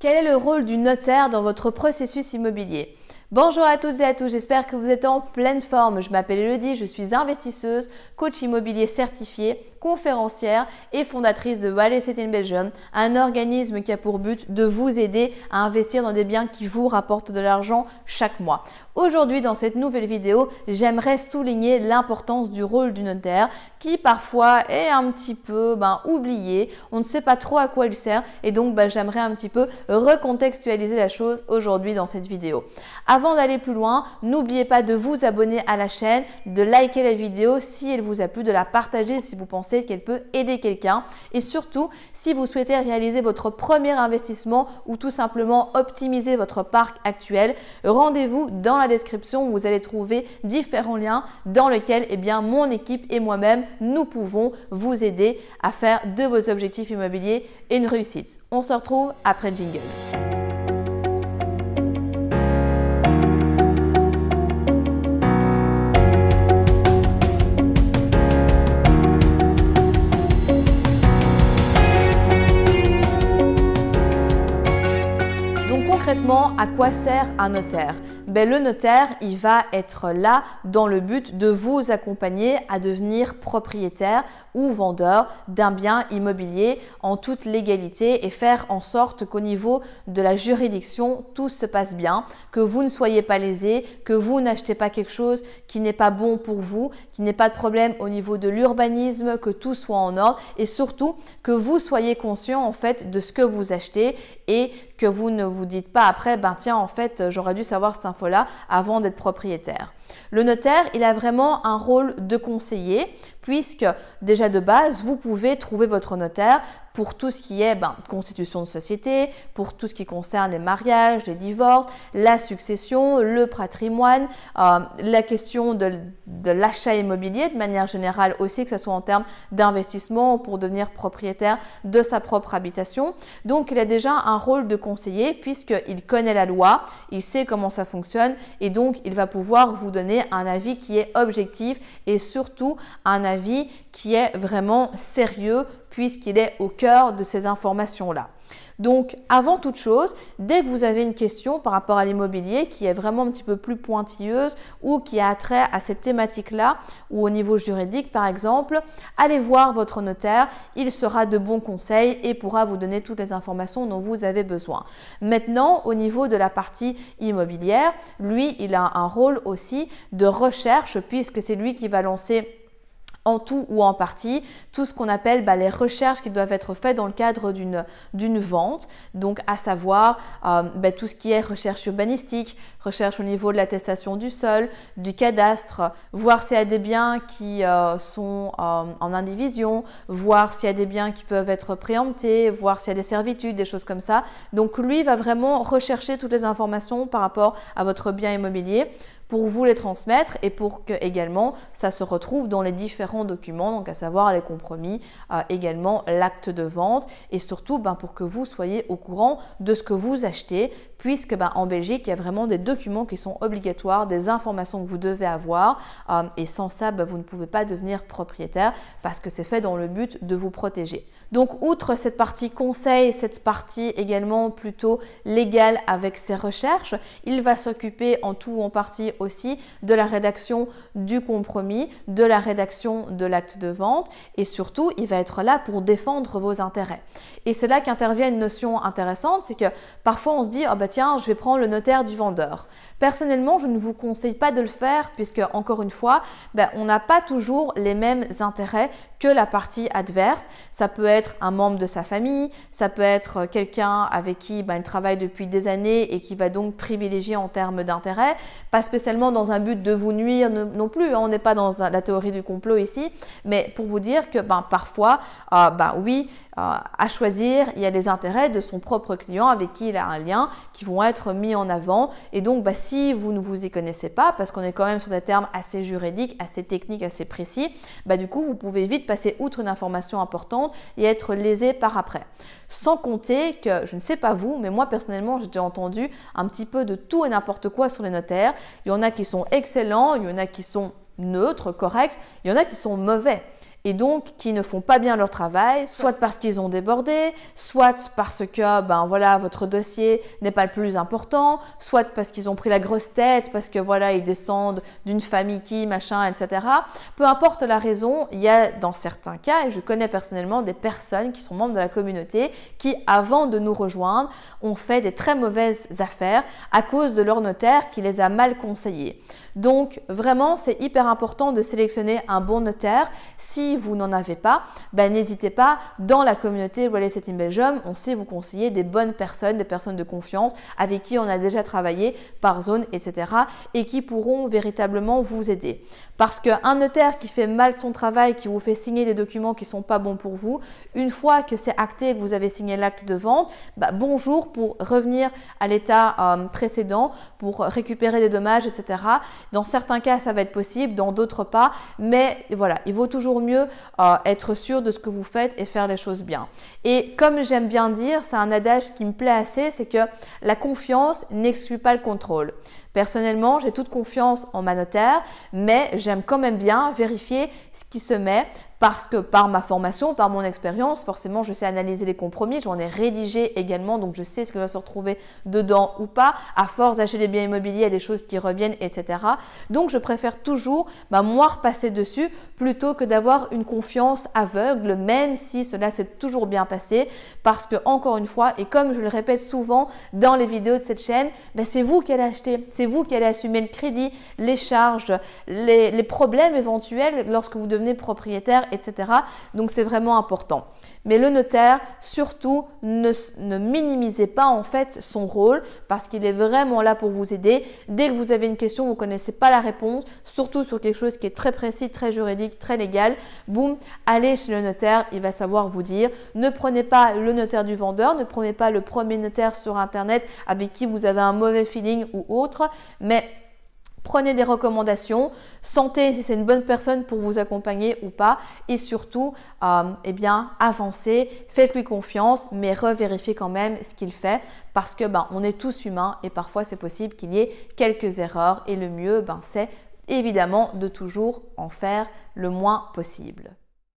Quel est le rôle du notaire dans votre processus immobilier? Bonjour à toutes et à tous, j'espère que vous êtes en pleine forme. Je m'appelle Elodie, je suis investisseuse, coach immobilier certifié, conférencière et fondatrice de Real Estate in Belgium, un organisme qui a pour but de vous aider à investir dans des biens qui vous rapportent de l'argent chaque mois. Aujourd'hui, dans cette nouvelle vidéo, j'aimerais souligner l'importance du rôle du notaire qui parfois est un petit peu ben, oublié. On ne sait pas trop à quoi il sert et donc ben, j'aimerais un petit peu recontextualiser la chose aujourd'hui dans cette vidéo. D'aller plus loin, n'oubliez pas de vous abonner à la chaîne, de liker la vidéo si elle vous a plu, de la partager si vous pensez qu'elle peut aider quelqu'un et surtout si vous souhaitez réaliser votre premier investissement ou tout simplement optimiser votre parc actuel, rendez-vous dans la description où vous allez trouver différents liens dans lesquels eh mon équipe et moi-même, nous pouvons vous aider à faire de vos objectifs immobiliers une réussite. On se retrouve après le jingle. Concrètement, à quoi sert un notaire? Ben, Le notaire, il va être là dans le but de vous accompagner à devenir propriétaire ou vendeur d'un bien immobilier en toute légalité et faire en sorte qu'au niveau de la juridiction, tout se passe bien, que vous ne soyez pas lésé, que vous n'achetez pas quelque chose qui n'est pas bon pour vous, qu'il n'y ait pas de problème au niveau de l'urbanisme, que tout soit en ordre et surtout que vous soyez conscient en fait de ce que vous achetez et que vous ne vous dites pas après, ben tiens, en fait, j'aurais dû savoir cette info-là avant d'être propriétaire. Le notaire, il a vraiment un rôle de conseiller puisque déjà de base, vous pouvez trouver votre notaire pour tout ce qui est ben, constitution de société, pour tout ce qui concerne les mariages, les divorces, la succession, le patrimoine, euh, la question de, de l'achat immobilier de manière générale aussi, que ce soit en termes d'investissement pour devenir propriétaire de sa propre habitation. Donc il a déjà un rôle de conseiller puisqu'il connaît la loi, il sait comment ça fonctionne et donc il va pouvoir vous donner un avis qui est objectif et surtout un avis qui est vraiment sérieux puisqu'il est au cœur de ces informations-là. Donc, avant toute chose, dès que vous avez une question par rapport à l'immobilier qui est vraiment un petit peu plus pointilleuse ou qui a trait à cette thématique-là ou au niveau juridique par exemple, allez voir votre notaire, il sera de bons conseils et pourra vous donner toutes les informations dont vous avez besoin. Maintenant, au niveau de la partie immobilière, lui, il a un rôle aussi de recherche puisque c'est lui qui va lancer en tout ou en partie tout ce qu'on appelle bah, les recherches qui doivent être faites dans le cadre d'une vente, donc à savoir euh, bah, tout ce qui est recherche urbanistique, recherche au niveau de l'attestation du sol, du cadastre, voir s'il y a des biens qui euh, sont euh, en indivision, voir s'il y a des biens qui peuvent être préemptés, voir s'il y a des servitudes, des choses comme ça. Donc lui va vraiment rechercher toutes les informations par rapport à votre bien immobilier pour vous les transmettre et pour que également ça se retrouve dans les différents documents, donc à savoir les compromis, euh, également l'acte de vente et surtout ben, pour que vous soyez au courant de ce que vous achetez puisque ben, en Belgique il y a vraiment des documents qui sont obligatoires, des informations que vous devez avoir euh, et sans ça ben, vous ne pouvez pas devenir propriétaire parce que c'est fait dans le but de vous protéger. Donc outre cette partie conseil, cette partie également plutôt légale avec ses recherches, il va s'occuper en tout ou en partie aussi de la rédaction du compromis, de la rédaction de l'acte de vente et surtout, il va être là pour défendre vos intérêts. Et c'est là qu'intervient une notion intéressante, c'est que parfois on se dit, ah bah tiens, je vais prendre le notaire du vendeur. Personnellement, je ne vous conseille pas de le faire puisque, encore une fois, ben, on n'a pas toujours les mêmes intérêts que la partie adverse. Ça peut être un membre de sa famille, ça peut être quelqu'un avec qui ben, il travaille depuis des années et qui va donc privilégier en termes d'intérêt, pas spécialement dans un but de vous nuire non plus, hein. on n'est pas dans la théorie du complot ici, mais pour vous dire que ben, parfois, euh, ben, oui, euh, à choisir, il y a des intérêts de son propre client avec qui il a un lien qui vont être mis en avant. Et donc, bah, si vous ne vous y connaissez pas, parce qu'on est quand même sur des termes assez juridiques, assez techniques, assez précis, bah, du coup, vous pouvez vite passer outre une information importante et être lésé par après. Sans compter que, je ne sais pas vous, mais moi personnellement, j'ai déjà entendu un petit peu de tout et n'importe quoi sur les notaires. Il y en a qui sont excellents, il y en a qui sont neutres, corrects, il y en a qui sont mauvais. Et donc qui ne font pas bien leur travail, soit parce qu'ils ont débordé, soit parce que ben voilà votre dossier n'est pas le plus important, soit parce qu'ils ont pris la grosse tête, parce que voilà ils descendent d'une famille qui machin, etc. Peu importe la raison, il y a dans certains cas, et je connais personnellement des personnes qui sont membres de la communauté qui, avant de nous rejoindre, ont fait des très mauvaises affaires à cause de leur notaire qui les a mal conseillés. Donc vraiment, c'est hyper important de sélectionner un bon notaire. Si vous n'en avez pas, ben, n'hésitez pas, dans la communauté Real Estate in Belgium, on sait vous conseiller des bonnes personnes, des personnes de confiance avec qui on a déjà travaillé par zone, etc. et qui pourront véritablement vous aider. Parce qu'un notaire qui fait mal son travail, qui vous fait signer des documents qui ne sont pas bons pour vous, une fois que c'est acté et que vous avez signé l'acte de vente, bah, bonjour pour revenir à l'état euh, précédent, pour récupérer des dommages, etc. Dans certains cas, ça va être possible, dans d'autres pas. Mais voilà, il vaut toujours euh, être sûr de ce que vous faites et faire les choses bien. Et comme j'aime bien dire, c'est un adage qui me plaît assez, c'est que la confiance n'exclut pas le contrôle. Personnellement, j'ai toute confiance en ma notaire, mais j'aime quand même bien vérifier ce qui se met parce que par ma formation, par mon expérience, forcément, je sais analyser les compromis. J'en ai rédigé également, donc je sais ce qui va se retrouver dedans ou pas. À force d'acheter des biens immobiliers, il y a des choses qui reviennent, etc. Donc, je préfère toujours bah, moi repasser dessus plutôt que d'avoir une confiance aveugle, même si cela s'est toujours bien passé. Parce que, encore une fois, et comme je le répète souvent dans les vidéos de cette chaîne, bah, c'est vous qui allez acheter, c'est vous qui allez assumer le crédit, les charges, les, les problèmes éventuels lorsque vous devenez propriétaire etc. Donc c'est vraiment important. Mais le notaire, surtout, ne, minimisez pas en fait son rôle parce qu'il est vraiment là pour vous aider. Dès que vous avez une question, vous ne connaissez pas la réponse, surtout sur quelque chose qui est très précis, très juridique, très légal, boum, allez chez le notaire, il va savoir vous dire. Ne prenez pas le notaire du vendeur, ne prenez pas le premier notaire sur Internet avec qui vous avez un mauvais feeling ou autre, mais Prenez des recommandations, sentez si c'est une bonne personne pour vous accompagner ou pas, et surtout, euh, eh bien, avancez, faites-lui confiance, mais revérifiez quand même ce qu'il fait, parce que ben, on est tous humains et parfois c'est possible qu'il y ait quelques erreurs, et le mieux, ben, c'est évidemment de toujours en faire le moins possible.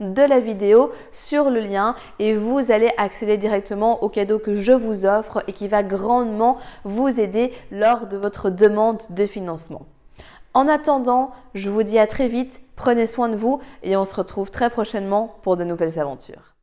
de la vidéo sur le lien et vous allez accéder directement au cadeau que je vous offre et qui va grandement vous aider lors de votre demande de financement. En attendant, je vous dis à très vite, prenez soin de vous et on se retrouve très prochainement pour de nouvelles aventures.